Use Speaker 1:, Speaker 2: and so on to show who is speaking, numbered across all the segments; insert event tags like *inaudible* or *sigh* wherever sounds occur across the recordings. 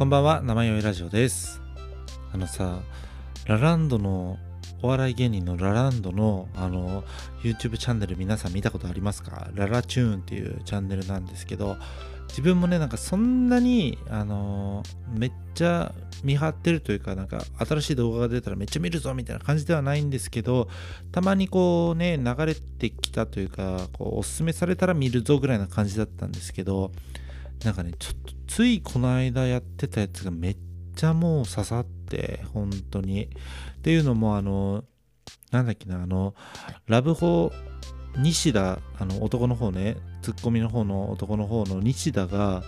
Speaker 1: こんばんは、生酔いラジオです。あのさ、ラランドの、お笑い芸人のラランドの、あの、YouTube チャンネル皆さん見たことありますか？ララチューンっていうチャンネルなんですけど、自分もね、なんかそんなに、あの、めっちゃ見張ってるというか、なんか新しい動画が出たらめっちゃ見るぞみたいな感じではないんですけど、たまにこうね、流れてきたというか、こうおすすめされたら見るぞぐらいな感じだったんですけど、なんかね、ちょっとついこの間やってたやつがめっちゃもう刺さって、本当に。っていうのも、あの、なんだっけな、あの、ラブホ、西田、あの男の方ね、ツッコミの方の男の方の西田が、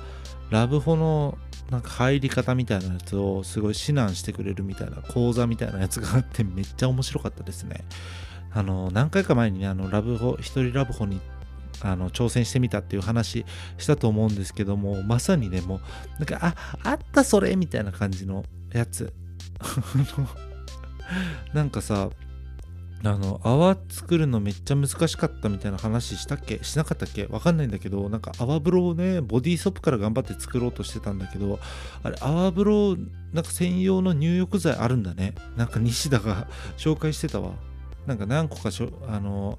Speaker 1: ラブホのなんか入り方みたいなやつをすごい指南してくれるみたいな講座みたいなやつがあってめっちゃ面白かったですね。あの、何回か前にね、あの、ラブホ、一人ラブホに行ってあの挑戦してみたっていう話したと思うんですけどもまさにねもうなんかああったそれみたいな感じのやつ。なんかさあの泡作るのめっちゃ難しかったみたいな話したっけ？しなかったっけ？わかんないんだけどなんか泡風呂をねボディーソープから頑張って作ろうとしてたんだけどあれ泡風呂なんか専用の入浴剤あるんだね。なんか西田が *laughs* 紹介してたわ。なんか何個かしょあの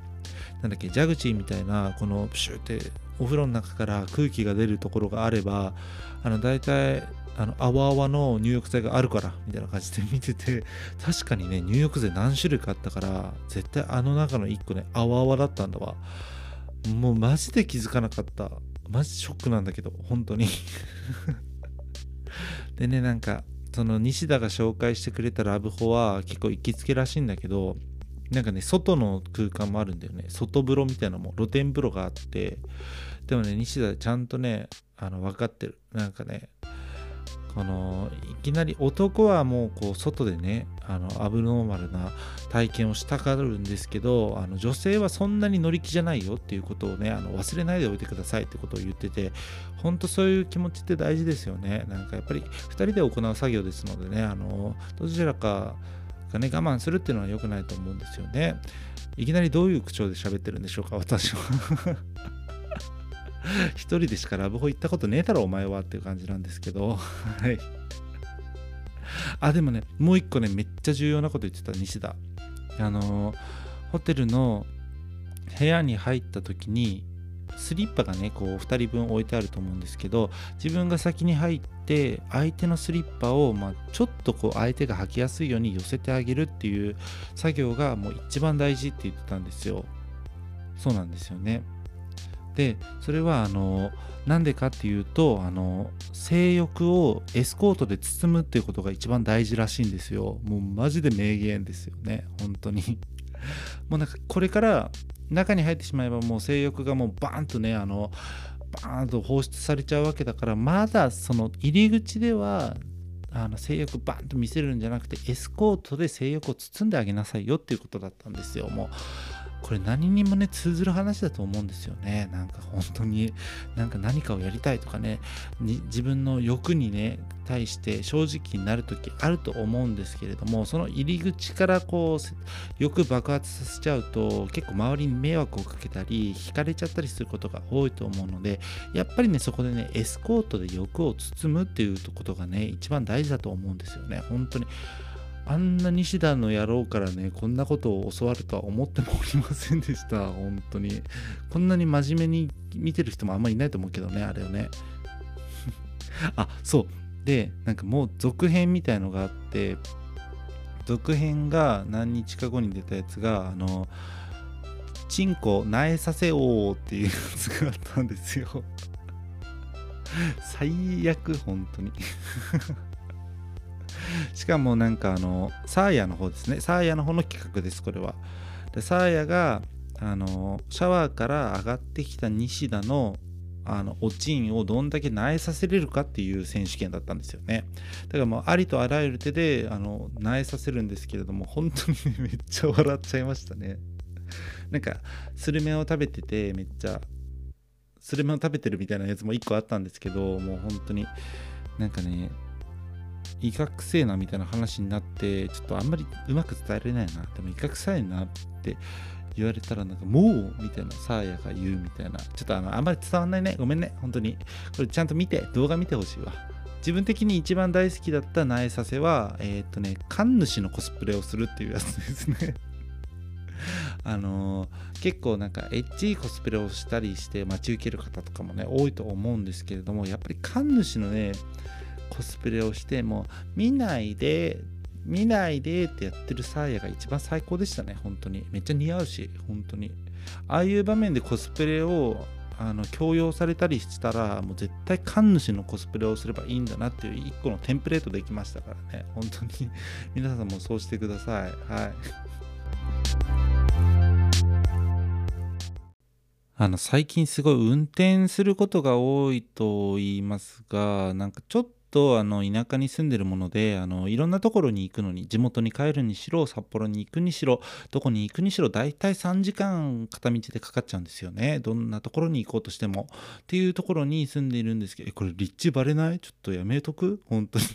Speaker 1: なんだっけ蛇口みたいなこのプシュってお風呂の中から空気が出るところがあればあの大体あの泡泡の入浴剤があるからみたいな感じで見てて確かにね入浴剤何種類かあったから絶対あの中の1個ね泡泡だったんだわ。もうマジで気づかなかった。マジショックなんだけど本当に。*laughs* でねなんかその西田が紹介してくれたラブホは結構行きつけらしいんだけどなんかね、外の空間もあるんだよね。外風呂みたいなのも、露天風呂があって、でもね、西田ちゃんとね、あの分かってる。なんかね、このいきなり男はもうこう外でねあのアブノーマルな体験をしたがるんですけどあの女性はそんなに乗り気じゃないよっていうことをねあの忘れないでおいてくださいってことを言ってて本当そういう気持ちって大事ですよねなんかやっぱり2人で行う作業ですのでねあのどちらかがね我慢するっていうのは良くないと思うんですよね。いきなりどういう口調で喋ってるんでしょうか私は。*laughs* 一人でしかラブホ行ったことねえだろお前はっていう感じなんですけど。はい。あでもねもう一個ねめっちゃ重要なこと言ってた西田。あのホテルの部屋に入った時にスリッパがねこう2人分置いてあると思うんですけど自分が先に入って相手のスリッパを、まあ、ちょっとこう相手が履きやすいように寄せてあげるっていう作業がもう一番大事って言ってたんですよ。そうなんですよね。でそれはあのなんでかっていうとあの性欲をエスコートで包むっていうことが一番大事らしいんですよ。もうマジで名言ですよね。本当に。*laughs* もうなんかこれから中に入ってしまえばもう性欲がもうバーンとねあのバーンと放出されちゃうわけだからまだその入り口ではあの性欲バーンと見せるんじゃなくてエスコートで性欲を包んであげなさいよっていうことだったんですよ。もうこれ何にもね通ずる話だと思うんですよね。なんか本当になんか何かをやりたいとかね。自分の欲にね対して正直になる時あると思うんですけれどもその入り口からこう欲爆発させちゃうと結構周りに迷惑をかけたり惹かれちゃったりすることが多いと思うのでやっぱりねそこでねエスコートで欲を包むっていうことがね一番大事だと思うんですよね。本当に。あんな西田の野郎からね、こんなことを教わるとは思ってもおりませんでした。本当に。こんなに真面目に見てる人もあんまりいないと思うけどね、あれをね。*laughs* あ、そう。で、なんかもう続編みたいのがあって、続編が何日か後に出たやつが、あの、チンコ苗させおうっていうやつがあったんですよ。*laughs* 最悪、本当に。*laughs* しかもなんかあのサーヤの方ですね。サーヤの方の企画ですこれは。でサーヤがあのシャワーから上がってきた西田のあのおちんをどんだけ苗させれるかっていう選手権だったんですよね。だからもうありとあらゆる手であの苗させるんですけれども本当に、*laughs* めっちゃ笑っちゃいましたね。なんかスルメを食べててめっちゃスルメを食べてるみたいなやつも1個あったんですけどもう本当になんかね威嚇臭いなみたいな話になってちょっとあんまりうまく伝えられないなでも威嚇臭いなって言われたらなんかもうみたいなサーヤが言うみたいなちょっとあのあんまり伝わんないね。ごめんね。本当に。これちゃんと見て動画見てほしいわ。自分的に一番大好きだった苗させはえー、っとね神主のコスプレをするっていうやつですね。*laughs* あのー、結構なんかエッチいコスプレをしたりして待ち受ける方とかもね多いと思うんですけれどもやっぱり神主のねコスプレをしても見ないで見ないでってやってるサーヤが一番最高でしたね本当に。めっちゃ似合うし本当に。ああいう場面でコスプレをあの強要されたりしたらもう絶対神主のコスプレをすればいいんだなっていう一個のテンプレートできましたからね。本当に。*laughs* 皆さんもそうしてください。はい。あの最近すごい運転することが多いと言いますがなんかちょっととあの田舎に住んでるものであのいろんなところに行くのに地元に帰るにしろ札幌に行くにしろどこに行くにしろ大体3時間片道でかかっちゃうんですよね。どんなところに行こうとしても。っていうところに住んでいるんですけどこれ立地バレない？ちょっとやめとく？本当に。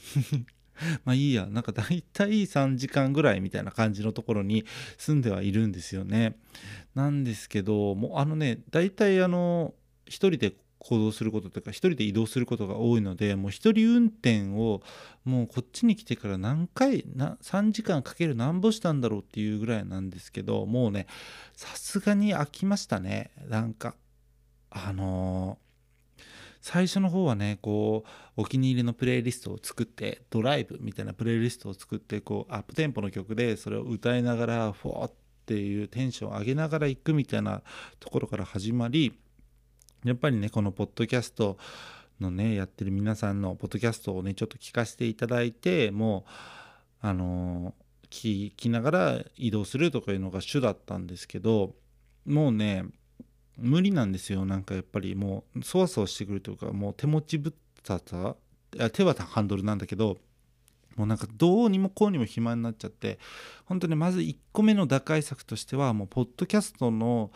Speaker 1: *laughs* まあいいや。なんか大体3時間ぐらいみたいな感じのところに住んではいるんですよね。なんですけどもうあのね大体あの1人で行動することとか1人で移動することが多いのでもう1人運転をもうこっちに来てから何回な3時間かける何歩したんだろうっていうぐらいなんですけどもうねさすがに飽きましたね。なんかあのー、最初の方はねこうお気に入りのプレイリストを作ってドライブみたいなプレイリストを作ってこうアップテンポの曲でそれを歌いながらフォーっていうテンションを上げながら行くみたいなところから始まりやっぱりねこのポッドキャストのねやってる皆さんのポッドキャストをねちょっと聞かせていただいてもうあの聞きながら移動するとかいうのが主だったんですけどもうね無理なんですよ。なんかやっぱりもうそわそわしてくるというかもう手持ちぶったさ手はハンドルなんだけどもうなんかどうにもこうにも暇になっちゃって本当にまず1個目の打開策としてはもうポッドキャストの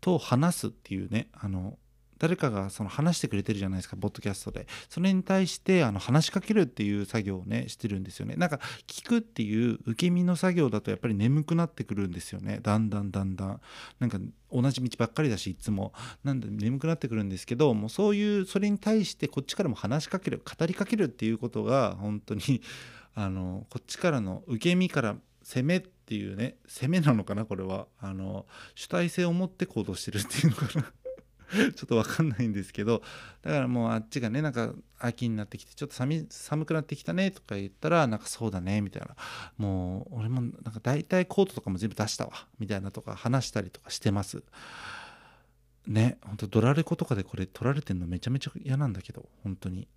Speaker 1: と話すっていうねあの誰かがその話してくれてるじゃないですかポッドキャストで。それに対してあの話しかけるっていう作業をねしてるんですよね。なんか聞くっていう受け身の作業だとやっぱり眠くなってくるんですよね。だんだんだんだん。なんか同じ道ばっかりだしいつも。なんで眠くなってくるんですけどもうそういうそれに対してこっちからも話しかける語りかけるっていうことが本当に *laughs* あのこっちからの受け身から攻めっていうね攻めなのかなこれは。あの主体性を持って行動してるっていうのかな。*laughs* ちょっと分かんないんですけどだからもうあっちがねなんか秋になってきてちょっと寒寒くなってきたねとか言ったらなんかそうだねみたいな。もう俺もなんか大体コートとかも全部出したわみたいなとか話したりとかしてます。ねほんとドラレコとかでこれ撮られてんのめちゃめちゃ嫌なんだけど本当に。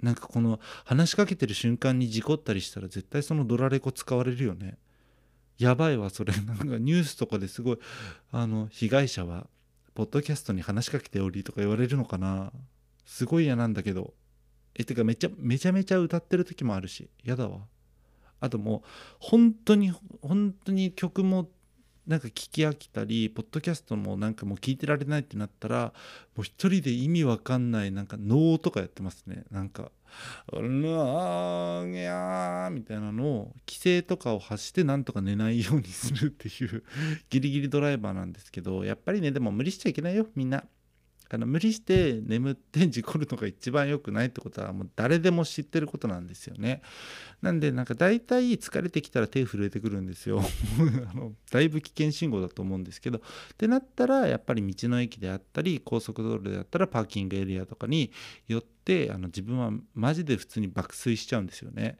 Speaker 1: なんかこの話しかけてる瞬間に事故ったりしたら絶対そのドラレコ使われるよね。やばいわそれ。なんかニュースとかですごいあの被害者は。ポッドキャストに話しかけておりとか言われるのかな。すごい嫌なんだけど。えてかめちゃめちゃめちゃ歌ってる時もあるし。嫌だわ。あともう本当に本当に曲もなんか聞き飽きたりポッドキャストもなんかもう聞いてられないってなったらもう一人で意味わかんないなんか能とかやってますねなんか「うわーぎゃー」みたいなのを規制とかを発してなんとか寝ないようにするっていうギリギリドライバーなんですけどやっぱりねでも無理しちゃいけないよみんな。あの無理して眠って事故るのが一番良くないってことはもう誰でも知ってることなんですよね。なんでなんか大体疲れてきたら手震えてくるんですよ。*laughs* あのだいぶ危険信号だと思うんですけどってなったらやっぱり道の駅であったり高速道路であったらパーキングエリアとかに寄ってあの自分はマジで普通に爆睡しちゃうんですよね。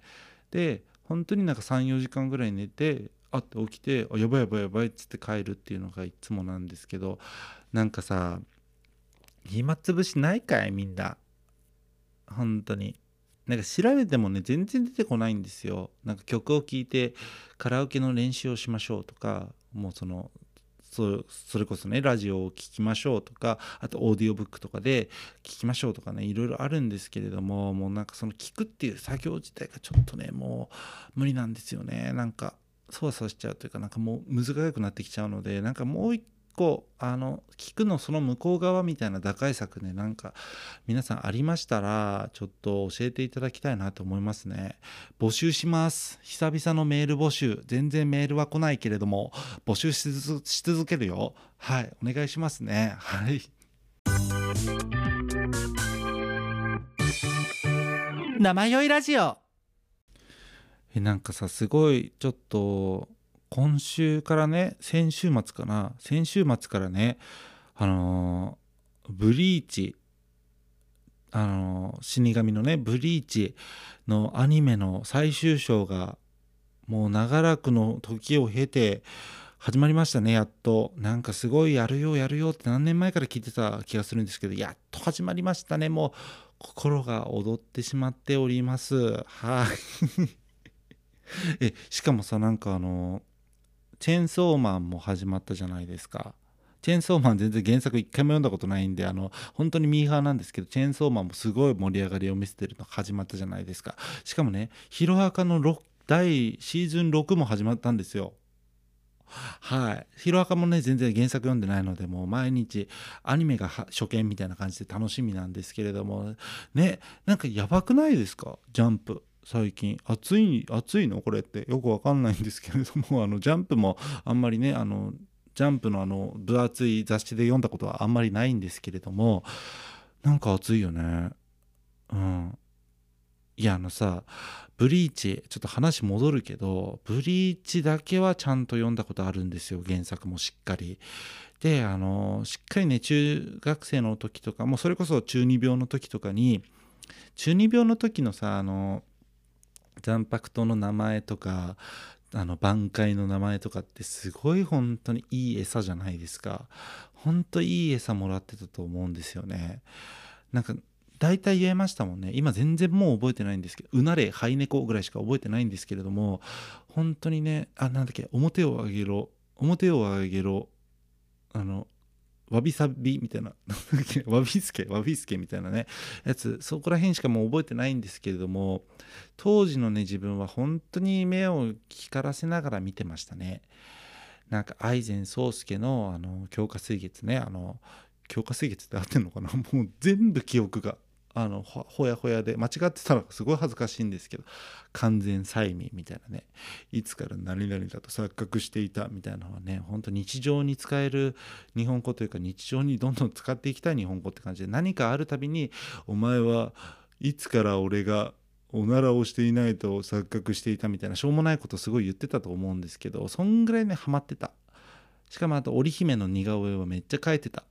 Speaker 1: で本当になんか34時間ぐらい寝てあって起きてあやばいやばいやばいっつって帰るっていうのがいつもなんですけどなんかさ暇つぶしないかいみんな。本当に。なんか調べてもね全然出てこないんですよ。なんか曲を聴いてカラオケの練習をしましょうとかもうそのそれこそねラジオを聴きましょうとかあとオーディオブックとかで聴きましょうとかねいろいろあるんですけれどももうなんかその聞くっていう作業自体がちょっとねもう無理なんですよね。なんかそわそわしちゃうというかなんかもう難しくなってきちゃうのでなんかもう一個あの聞くのその向こう側みたいな打開策ねなんか皆さんありましたらちょっと教えていただきたいなと思いますね。募集します。久々のメール募集。全然メールは来ないけれども募集し続けるよ。はいお願いしますね。はい。生酔いラジオ。えなんかさすごいちょっと今週からね先週末かな。先週末からねあのーブリーチあのー死神のねブリーチのアニメの最終章がもう長らくの時を経て始まりましたねやっと。なんかすごいやるよやるよって何年前から聞いてた気がするんですけどやっと始まりましたね。もう心が踊ってしまっております。はい。*laughs* えしかもさなんかあのチェンソーマンも始まったじゃないですかチェンソーマン全然原作一回も読んだことないんであの本当にミーハーなんですけどチェーンソーマンもすごい盛り上がりを見せてるの始まったじゃないですかしかもねヒロアカの第シーズン6も始まったんですよはい。ヒロアカもね、全然原作読んでないので、もう毎日アニメが初見みたいな感じで楽しみなんですけれども、ね、なんかやばくないですか？ジャンプ。最近。暑い暑いの？これって。よくわかんないんですけれども。*laughs* あのジャンプもあんまりねあのジャンプのあの分厚い雑誌で読んだことはあんまりないんですけれども。なんか暑いよね。うん。いやあのさブリーチちょっと話戻るけどブリーチだけはちゃんと読んだことあるんですよ。原作もしっかり。であのしっかりね中学生の時とかもうそれこそ中二病の時とかに中二病の時のさあの残白糖の名前とかあの挽回の名前とかってすごい本当にいい餌じゃないですか。本当いい餌もらってたと思うんですよね。なんか大体言えましたもんね。今全然もう覚えてないんですけどうなれハイネコぐらいしか覚えてないんですけれども本当にねあなんだっけ表を上げろ表を上げろあのわびさびみたいな。*laughs* わびすけ？わびすけみたいなね。やつ。そこら辺しかもう覚えてないんですけれども当時のね自分は本当に目を光らせながら見てましたね。なんか愛禅宗介のあの強化水月ね。あの強化水月って合ってんのかな？もう全部記憶が。あのほやほやで間違ってたらすごい恥ずかしいんですけど完全催眠みたいなねいつから何々だと錯覚していたみたいなのはね本当日常に使える日本語というか日常にどんどん使っていきたい日本語って感じで何かあるたびにお前はいつから俺がおならをしていないと錯覚していたみたいなしょうもないことすごい言ってたと思うんですけどそんぐらいねハマってた。しかもあと織姫の似顔絵はめっちゃ描いてた。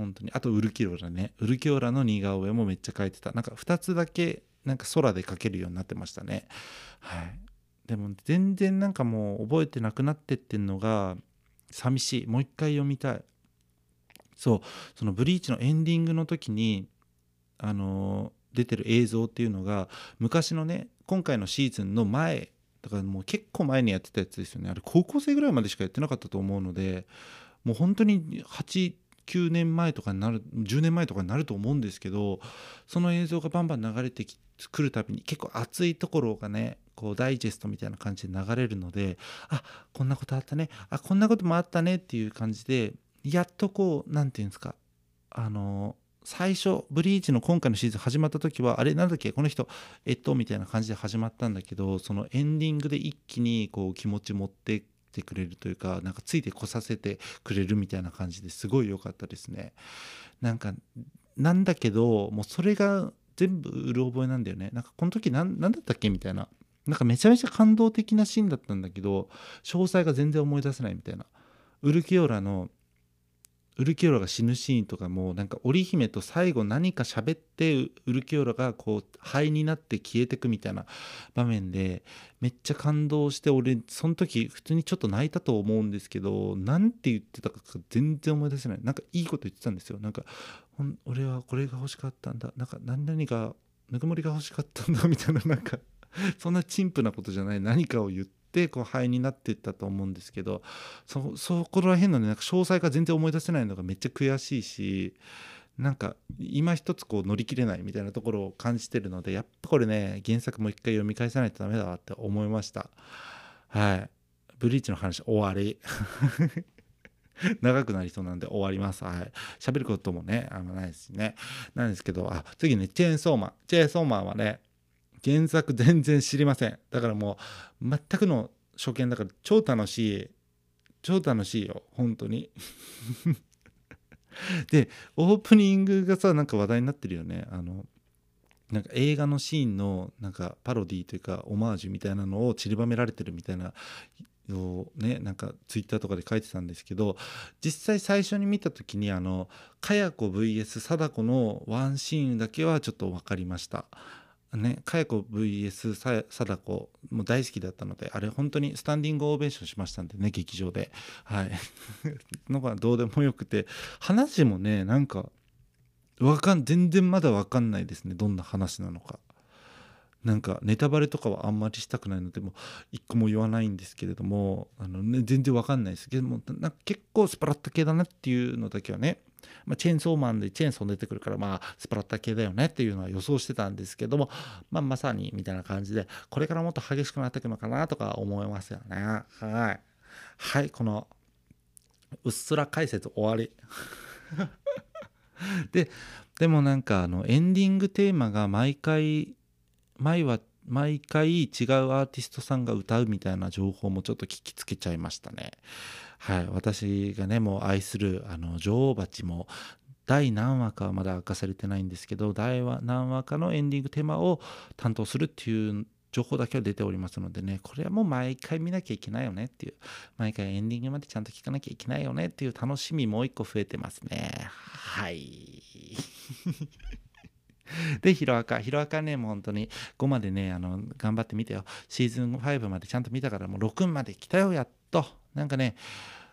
Speaker 1: 本当に。あとウルキオラね。ウルキオラの似顔絵もめっちゃ描いてた。なんか2つだけなんか空で描けるようになってましたね。はい。でも全然なんかもう覚えてなくなってってんのが寂しい。もう一回読みたい。そう。そのブリーチのエンディングの時にあのー出てる映像っていうのが昔のね今回のシーズンの前だからもう結構前にやってたやつですよね。あれ高校生ぐらいまでしかやってなかったと思うのでもう本当に8 9年前とかになる10年前とかになると思うんですけどその映像がバンバン流れてくるたびに結構熱いところがねこうダイジェストみたいな感じで流れるのであこんなことあったねあこんなこともあったねっていう感じでやっとこう何て言うんですかあの最初ブリーチの今回のシーズン始まった時はあれなんだっけこの人えっとみたいな感じで始まったんだけどそのエンディングで一気にこう気持ち持っててくれるというかなんかついてこさせてくれるみたいな感じですごい良かったですね。なんかなんだけどもうそれが全部うる覚えなんだよね。なんかこの時何だったっけみたいな。なんかめちゃめちゃ感動的なシーンだったんだけど詳細が全然思い出せないみたいな。ウルキオラのウルキオラが死ぬシーンとかもなんか織姫と最後何か喋ってウルキオラがこう灰になって消えてくみたいな場面でめっちゃ感動して俺その時普通にちょっと泣いたと思うんですけど何て言ってたか全然思い出せない。なんかいいこと言ってたんですよ。なんか俺はこれが欲しかったんだ。なんか何々がぬくもりが欲しかったんだみたいな。なんかそんな陳腐なことじゃない。何かを言ってってこう灰になっていったと思うんですけどそそこら辺のねなんか詳細が全然思い出せないのがめっちゃ悔しいしなんか今一つこう乗り切れないみたいなところを感じてるのでやっぱこれね原作もう一回読み返さないとダメだわって思いましたはいブリーチの話終わり *laughs* 長くなりそうなんで終わります。はい。喋ることもね、あんまないですしね。なんですけど、あ、次ね、チェーンソーマン。チェーンソーマンはね、原作全然知りません。だからもう全くの初見だから超楽しい。超楽しいよ本当に。*laughs* でオープニングがさなんか話題になってるよね。あのなんか映画のシーンのなんかパロディというかオマージュみたいなのを散りばめられてるみたいなをねなんかツイッターとかで書いてたんですけど実際最初に見た時にあのかや子 VS. 貞子のワンシーンだけはちょっと分かりました。ね、かや子 VS. 貞子も大好きだったのであれ本当にスタンディングオベーションしましたんでね劇場で。はい。*laughs* のがどうでもよくて話もねなんかわかん全然まだ分かんないですねどんな話なのか。なんかネタバレとかはあんまりしたくないのでも一個も言わないんですけれどもあの、ね、全然わかんないです。けども結構スプラッタ系だなっていうのだけはね、まあ、チェーンソーマンでチェーンソー出てくるからまあスプラッタ系だよねっていうのは予想してたんですけども、まあ、まさにみたいな感じでこれからもっと激しくなっていくのかなとか思いますよね。はい。はいこのうっすら解説終わり。*laughs* ででもなんかあのエンディングテーマが毎回毎は毎回違うアーティストさんが歌うみたいな情報もちょっと聞きつけちゃいましたね。はい、私がねもう愛するあの女王蜂も第何話かはまだ明かされてないんですけど第何話かのエンディングテーマを担当するっていう情報だけは出ておりますのでねこれはもう毎回見なきゃいけないよねっていう毎回エンディングまでちゃんと聞かなきゃいけないよねっていう楽しみもう一個増えてますねはい *laughs* で、ヒロアカ。ヒロアカね、もう本当に5までね、あの、頑張ってみてよ。シーズン5までちゃんと見たから、もう6まで来たよ、やっと。なんかね、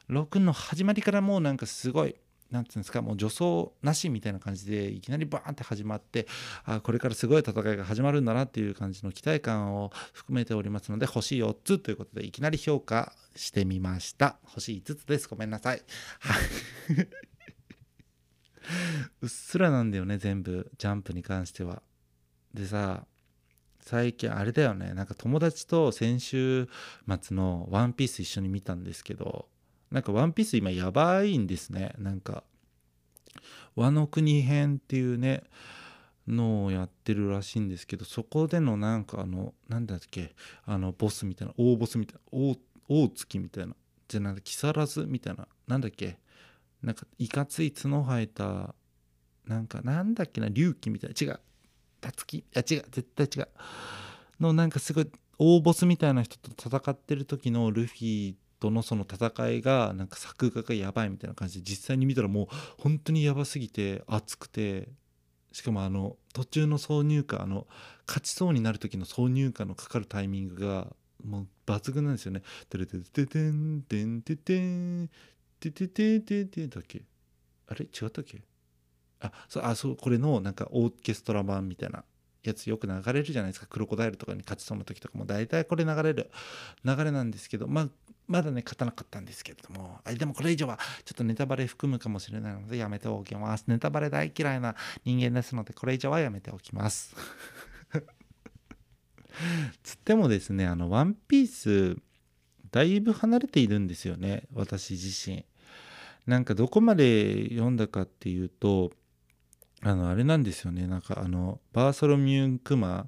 Speaker 1: 6の始まりからもうなんかすごい、なんつうんですか、もう助走なしみたいな感じで、いきなりバーンって始まって、あこれからすごい戦いが始まるんだなっていう感じの期待感を含めておりますので、星4つということで、いきなり評価してみました。星5つです。ごめんなさい。はいうっすらなんだよね全部ジャンプに関してはでさ最近あれだよね。なんか友達と先週末の「ワンピース一緒に見たんですけどなんか「ワンピース今やばいんですね。なんか和の国編っていうねのをやってるらしいんですけどそこでのなんかあのなんだっけあのボスみたいな大ボスみたいな大大月みたいなじゃなくて木更津みたいななんだっけなんかいかつい角生えたなんかなんだっけな隆起みたいな違う。たつき？いや違う。絶対違う。のなんかすごい大ボスみたいな人と戦ってる時のルフィとのその戦いがなんか作画がやばいみたいな感じで実際に見たらもう本当にやばすぎて熱くてしかもあの途中の挿入歌あの勝ちそうになる時の挿入歌のかかるタイミングがもう抜群なんですよね。てれてててんてんててんてててててだっけあれ違ったっけあそうあそうこれのなんかオーケストラ版みたいなやつよく流れるじゃないですか。クロコダイルとかに勝ちそうな時とかも大体これ流れる流れなんですけどまあまだね勝たなかったんですけれども。あでもこれ以上はちょっとネタバレ含むかもしれないのでやめておきます。ネタバレ大嫌いな人間ですのでこれ以上はやめておきます。*laughs* つってもですねあのワンピースだいぶ離れているんですよね私自身。なんかどこまで読んだかっていうとあのあれなんですよね。なんかあのバーソロミュークマ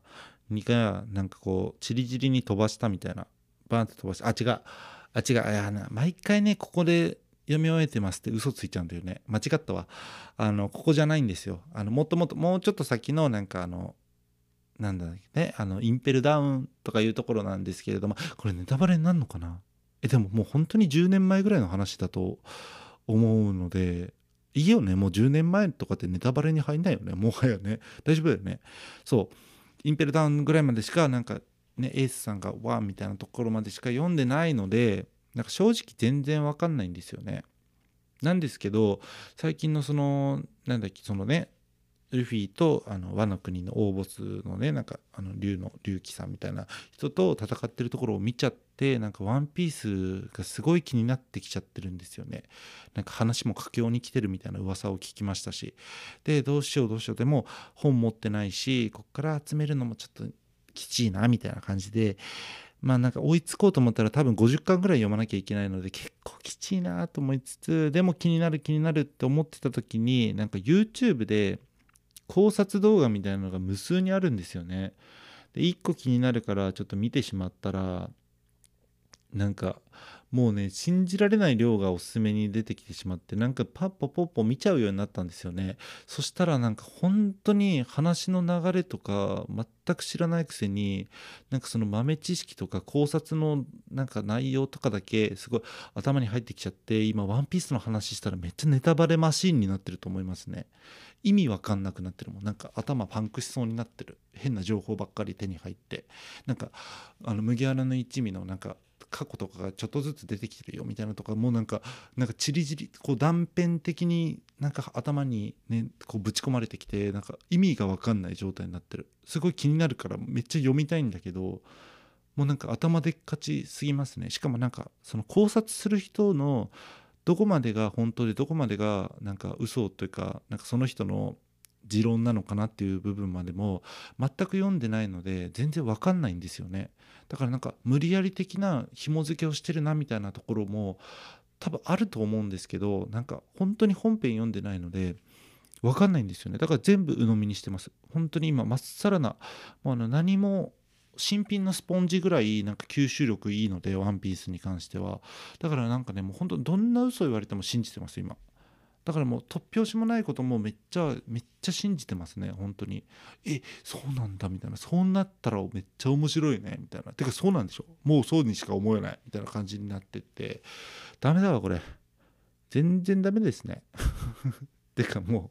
Speaker 1: にがなんかこうチリチリに飛ばしたみたいな。バーンって飛ばしたあ違う。あ違う。いや毎回ねここで読み終えてますって嘘ついちゃうんだよね。間違ったわ。あのここじゃないんですよ。あのもっともっともうちょっと先のなんかあのなんだっけね。あのインペルダウンとかいうところなんですけれども。これネタバレになるのかな。えでももう本当に10年前ぐらいの話だと思うので。いいよね。もう10年前とかってネタバレに入んないよね。もはやね。大丈夫だよね。そう。インペルダウンぐらいまでしかなんかねエースさんがワンみたいなところまでしか読んでないのでなんか正直全然わかんないんですよね。なんですけど最近のそのなんだっけそのねルフィとあの和の国の大ボスのねなんかあの竜の竜騎さんみたいな人と戦ってるところを見ちゃってなんかワンピースがすごい気になってきちゃってるんですよね。なんか話も佳境に来てるみたいな噂を聞きましたし。でどうしようどうしよう。でも本持ってないしこっから集めるのもちょっときちいなみたいな感じで。まあなんか追いつこうと思ったら多分50巻ぐらい読まなきゃいけないので結構きちいなと思いつつでも気になる気になるって思ってた時になんか YouTube で考察動画みたいなのが無数にあるんですよね。で1個気になるからちょっと見てしまったらなんかもうね信じられない量がおすすめに出てきてしまってなんかパッポポッポ見ちゃうようになったんですよねそしたらなんか本当に話の流れとか全く知らないくせになんかその豆知識とか考察のなんか内容とかだけすごい頭に入ってきちゃって今ワンピースの話したらめっちゃネタバレマシーンになってると思いますね意味わかんなくなってるもん。なんか頭パンクしそうになってる。変な情報ばっかり手に入って。なんかあの麦わらの一味のなんか過去とかがちょっとずつ出てきてるよみたいなとかもうなんかなんかちりじりこう断片的になんか頭にねこうぶち込まれてきてなんか意味が分かんない状態になってる。すごい気になるからめっちゃ読みたいんだけどもうなんか頭でっかちすぎますね。しかもなんかその考察する人のどこまでが本当でどこまでがなんか嘘というかなんかその人の持論なのかなっていう部分までも全く読んでないので全然わかんないんですよね。だからなんか無理やり的な紐付けをしてるなみたいなところも多分あると思うんですけどなんか本当に本編読んでないのでわかんないんですよね。だから全部鵜呑みにしてます。本当に今まっさらなもうあの何も新品のスポンジぐらいなんか吸収力いいのでワンピースに関しては。だからなんかねもう本当どんな嘘言われても信じてます今。だからもう突拍子もないこともめっちゃめっちゃ信じてますね本当に。えそうなんだみたいな。そうなったらめっちゃ面白いねみたいな。てかそうなんでしょ。もうそうにしか思えないみたいな感じになってって。ダメだわこれ。全然ダメですね。*laughs* てかも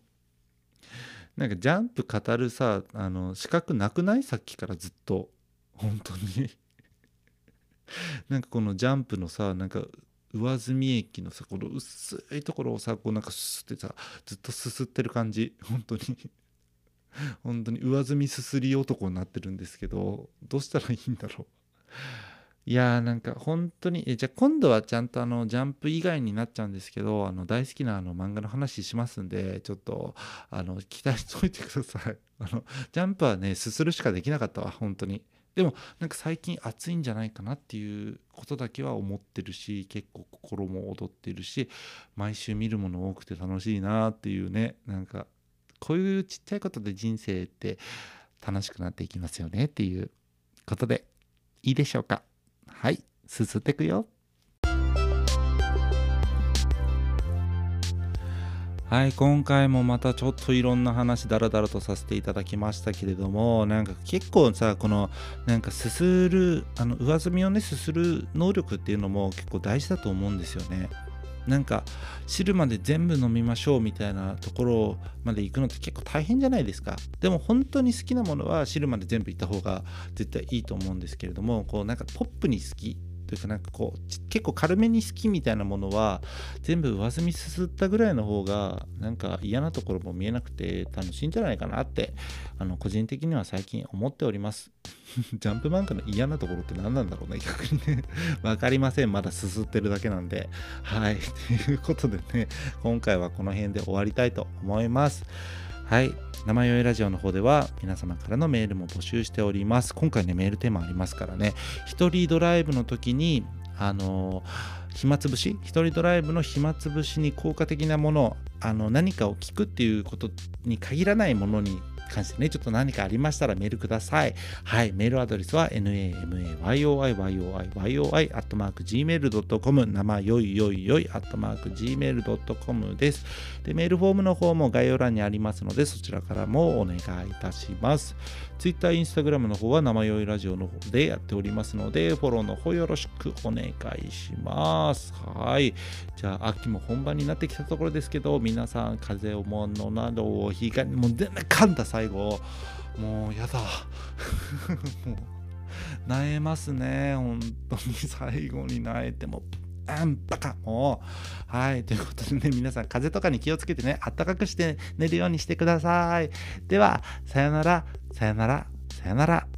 Speaker 1: う。なんかジャンプ語るさあの資格なくない？さっきからずっと。本当に。なんかこのジャンプのさなんか上澄駅のさこの薄いところをさこうなんかすってさずっとすすってる感じ。本当に。本当に上澄みすすり男になってるんですけどどうしたらいいんだろう。いやーなんか本当にえじゃあ今度はちゃんとあのジャンプ以外になっちゃうんですけどあの大好きなあの漫画の話しますんでちょっとあの期待しといてください。あのジャンプはねすするしかできなかったわ本当に。でもなんか最近暑いんじゃないかなっていうことだけは思ってるし結構心も躍ってるし毎週見るもの多くて楽しいなっていうねなんかこういうちっちゃいことで人生って楽しくなっていきますよねっていうことでいいでしょうか？はいすすってくよ。はい今回もまたちょっといろんな話ダラダラとさせていただきましたけれどもなんか結構さこのなんかすするあの上積みをねすする能力っていうのも結構大事だと思うんですよね。なんか汁まで全部飲みましょうみたいなところまで行くのって結構大変じゃないですか。でも本当に好きなものは汁まで全部行った方が絶対いいと思うんですけれどもこうなんかポップに好きというかなんかこう結構軽めに好きみたいなものは全部上積みすすったぐらいの方がなんか嫌なところも見えなくて楽しいんじゃないかなってあの個人的には最近思っております。*laughs* ジャンプ漫画の嫌なところって何なんだろうね逆にね。分かりません。まだすすってるだけなんで。はい。*laughs* ということでね今回はこの辺で終わりたいと思います。はい。生酔いラジオの方では皆様からのメールも募集しております。今回ねメールテーマありますからね。一人ドライブの時にあの暇つぶし？一人ドライブの暇つぶしに効果的なものあの何かを聞くっていうことに限らないものに関してね、ちょっと何かありましたらメールください。はい、メールアドレスは namayoiyoii.gmail.com 生よいよいよい .gmail.com です。で、メールフォームの方も概要欄にありますので、そちらからもお願いいたします。Twitter、Instagram の方は生よいラジオの方でやっておりますので、フォローの方よろしくお願いします。はい。じゃあ、秋も本番になってきたところですけど、皆さん、風邪をものなどをひが、もう全然噛んだ最後、もうやだ。*laughs* もう、なえますね。本当に最後になえても。あんバカもうはいということでね皆さん風邪とかに気をつけてねあったかくして寝るようにしてくださいではさよならさよならさよなら